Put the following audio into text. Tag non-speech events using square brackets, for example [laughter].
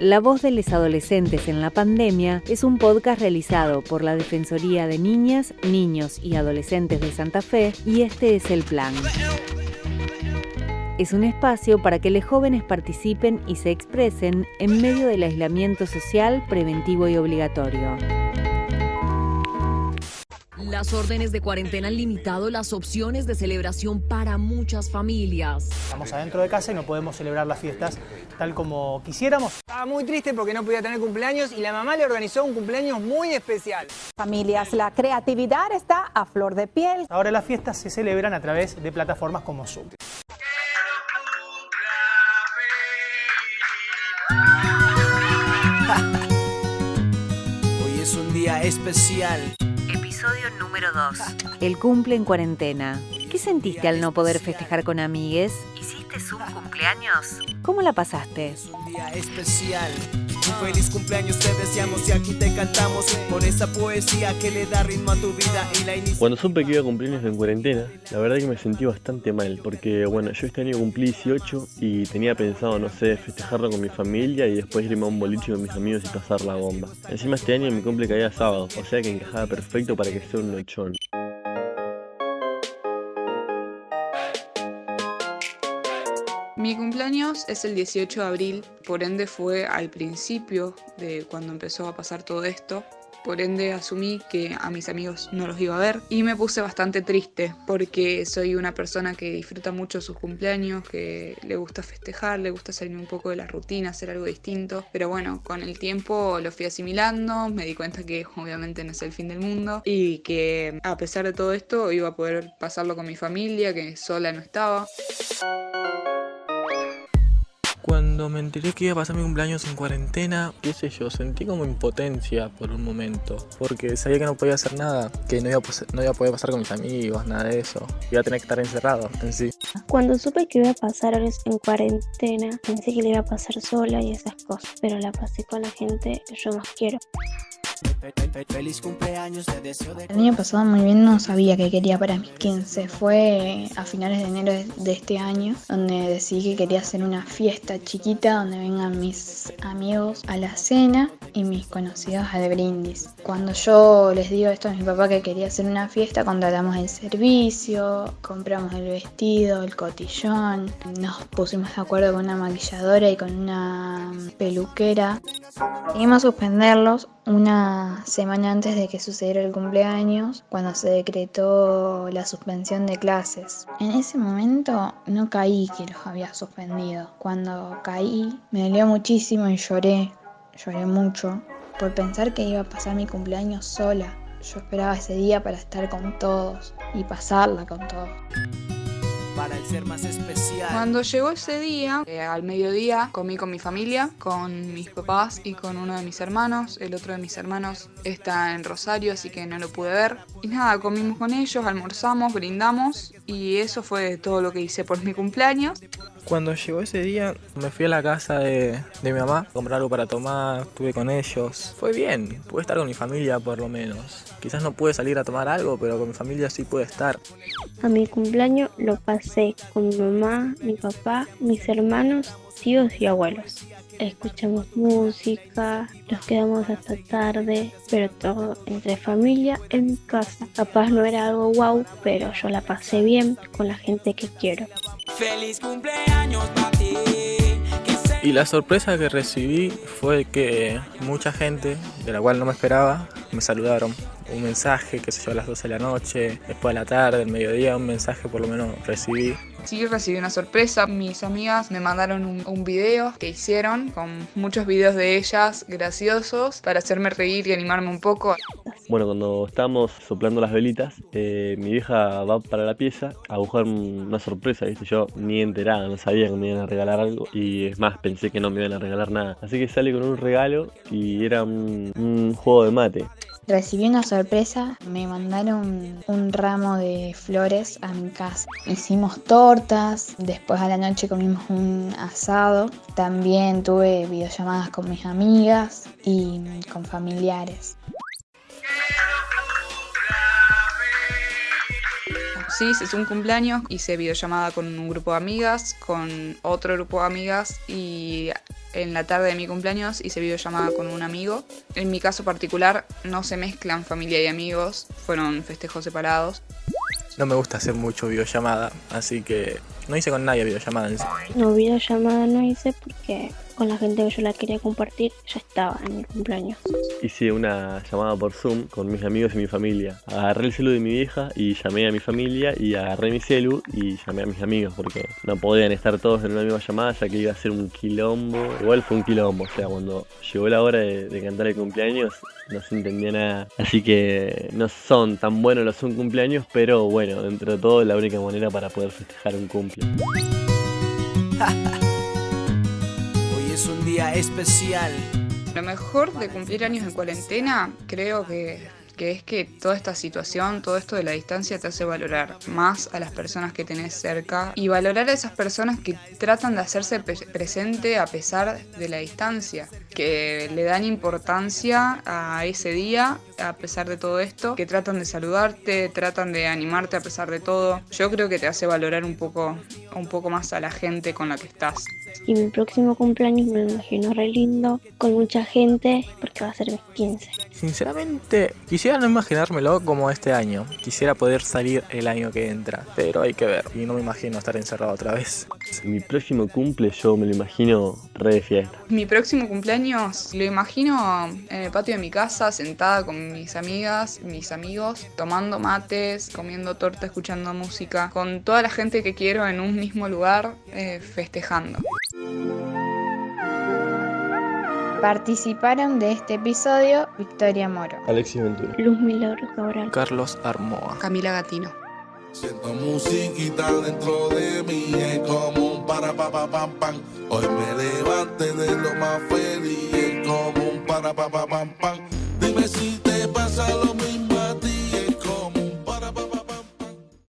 La voz de los adolescentes en la pandemia es un podcast realizado por la Defensoría de Niñas, Niños y Adolescentes de Santa Fe y este es el plan. Es un espacio para que los jóvenes participen y se expresen en medio del aislamiento social preventivo y obligatorio. Las órdenes de cuarentena han limitado las opciones de celebración para muchas familias. Estamos adentro de casa y no podemos celebrar las fiestas tal como quisiéramos. Estaba muy triste porque no podía tener cumpleaños y la mamá le organizó un cumpleaños muy especial. Familias, la creatividad está a flor de piel. Ahora las fiestas se celebran a través de plataformas como Zoom. Hoy es un día especial. Episodio número 2. El cumple en cuarentena. ¿Qué sentiste al no poder festejar con amigues? ¿Hiciste Zoom cumpleaños? ¿Cómo la pasaste? Un día especial. Un feliz cumpleaños te deseamos y aquí te cantamos con esa poesía que le da ritmo a tu vida y la inicia. Cuando supe que iba a cumpleaños en cuarentena, la verdad que me sentí bastante mal, porque bueno, yo este año cumplí 18 y tenía pensado, no sé, festejarlo con mi familia y después irme a un boliche con mis amigos y pasar la bomba. Encima este año mi cumple caía sábado, o sea que encajaba perfecto para que sea un nochón. Cumpleaños es el 18 de abril, por ende fue al principio de cuando empezó a pasar todo esto. Por ende asumí que a mis amigos no los iba a ver y me puse bastante triste porque soy una persona que disfruta mucho sus cumpleaños, que le gusta festejar, le gusta salir un poco de la rutina, hacer algo distinto. Pero bueno, con el tiempo lo fui asimilando, me di cuenta que [laughs] obviamente no es el fin del mundo y que a pesar de todo esto iba a poder pasarlo con mi familia, que sola no estaba. Cuando me enteré que iba a pasar mi cumpleaños en cuarentena, qué sé yo, sentí como impotencia por un momento. Porque sabía que no podía hacer nada, que no iba, a, no iba a poder pasar con mis amigos, nada de eso. Iba a tener que estar encerrado en sí. Cuando supe que iba a pasar en cuarentena, pensé que le iba a pasar sola y esas cosas, pero la pasé con la gente que yo más quiero. El año pasado muy bien no sabía qué quería para mis 15. Fue a finales de enero de este año donde decidí que quería hacer una fiesta chiquita donde vengan mis amigos a la cena y mis conocidos al brindis. Cuando yo les digo esto a mi papá que quería hacer una fiesta, contratamos el servicio, compramos el vestido, el cotillón, nos pusimos de acuerdo con una maquilladora y con una peluquera. Seguimos a suspenderlos una semana antes de que sucediera el cumpleaños, cuando se decretó la suspensión de clases. En ese momento no caí que los había suspendido. Cuando caí me dolió muchísimo y lloré, lloré mucho, por pensar que iba a pasar mi cumpleaños sola. Yo esperaba ese día para estar con todos y pasarla con todos. para el ser más especial. Cuando llegó ese día, eh, al mediodía, comí con mi familia, con mis papás y con uno de mis hermanos. El otro de mis hermanos está en Rosario, así que no lo pude ver. Y nada, comimos con ellos, almorzamos, brindamos y eso fue todo lo que hice por mi cumpleaños. Cuando llegó ese día, me fui a la casa de, de mi mamá, a comprar algo para tomar, estuve con ellos. Fue bien, pude estar con mi familia por lo menos. Quizás no pude salir a tomar algo, pero con mi familia sí pude estar. A mi cumpleaños lo pasé con mi mamá, mi papá, mis hermanos, tíos y abuelos. Escuchamos música, nos quedamos hasta tarde, pero todo entre familia en mi casa. Capaz no era algo wow, pero yo la pasé bien con la gente que quiero. Feliz cumpleaños para ti. que se- Y la sorpresa que recibí fue que mucha gente, de la cual no me esperaba, me saludaron. Un mensaje, qué sé yo, a las 12 de la noche, después de la tarde, el mediodía, un mensaje por lo menos recibí. Sí, recibí una sorpresa. Mis amigas me mandaron un, un video que hicieron con muchos videos de ellas graciosos para hacerme reír y animarme un poco. Bueno, cuando estábamos soplando las velitas, eh, mi vieja va para la pieza a buscar un- una sorpresa, ¿viste? Yo ni enterada, no sabía que me iban a regalar algo y es más, pensé que no me iban a regalar nada. Así que sale con un regalo y era un, un juego de mate. Recibí una sorpresa, me mandaron un ramo de flores a mi casa. Hicimos tortas, después a la noche comimos un asado. También tuve videollamadas con mis amigas y con familiares. Sí, hice un cumpleaños, hice videollamada con un grupo de amigas, con otro grupo de amigas y en la tarde de mi cumpleaños hice videollamada con un amigo. En mi caso particular no se mezclan familia y amigos, fueron festejos separados. No me gusta hacer mucho videollamada, así que no hice con nadie videollamada en sí. No, videollamada no hice porque con la gente que yo la quería compartir ya estaba en mi cumpleaños. Hice una llamada por Zoom con mis amigos y mi familia. Agarré el celu de mi vieja y llamé a mi familia y agarré mi celu y llamé a mis amigos porque no podían estar todos en una misma llamada ya que iba a ser un quilombo. Igual fue un quilombo, o sea, cuando llegó la hora de, de cantar el cumpleaños no se entendía nada. Así que no son tan buenos los un cumpleaños, pero bueno, dentro de todo la única manera para poder festejar un cumple. [laughs] Hoy es un día especial. Lo mejor de cumplir años en cuarentena creo que, que es que toda esta situación, todo esto de la distancia te hace valorar más a las personas que tenés cerca y valorar a esas personas que tratan de hacerse pe- presente a pesar de la distancia, que le dan importancia a ese día a pesar de todo esto, que tratan de saludarte, tratan de animarte a pesar de todo. Yo creo que te hace valorar un poco, un poco más a la gente con la que estás. Y mi próximo cumpleaños me lo imagino re lindo, con mucha gente, porque va a ser mis 15. Sinceramente, quisiera no imaginármelo como este año. Quisiera poder salir el año que entra, pero hay que ver. Y no me imagino estar encerrado otra vez. Mi próximo cumple yo me lo imagino re de fiesta. Mi próximo cumpleaños lo imagino en el patio de mi casa, sentada con mis amigas, mis amigos, tomando mates, comiendo torta, escuchando música, con toda la gente que quiero en un mismo lugar, eh, festejando. Participaron de este episodio Victoria Moro, Alexis Ventura. Luz Milagros Cabral. Carlos Armoa. Camila Gatino. Siento musiquita dentro de un para Hoy me levanté de lo más feliz, como un para pa pa pam pam.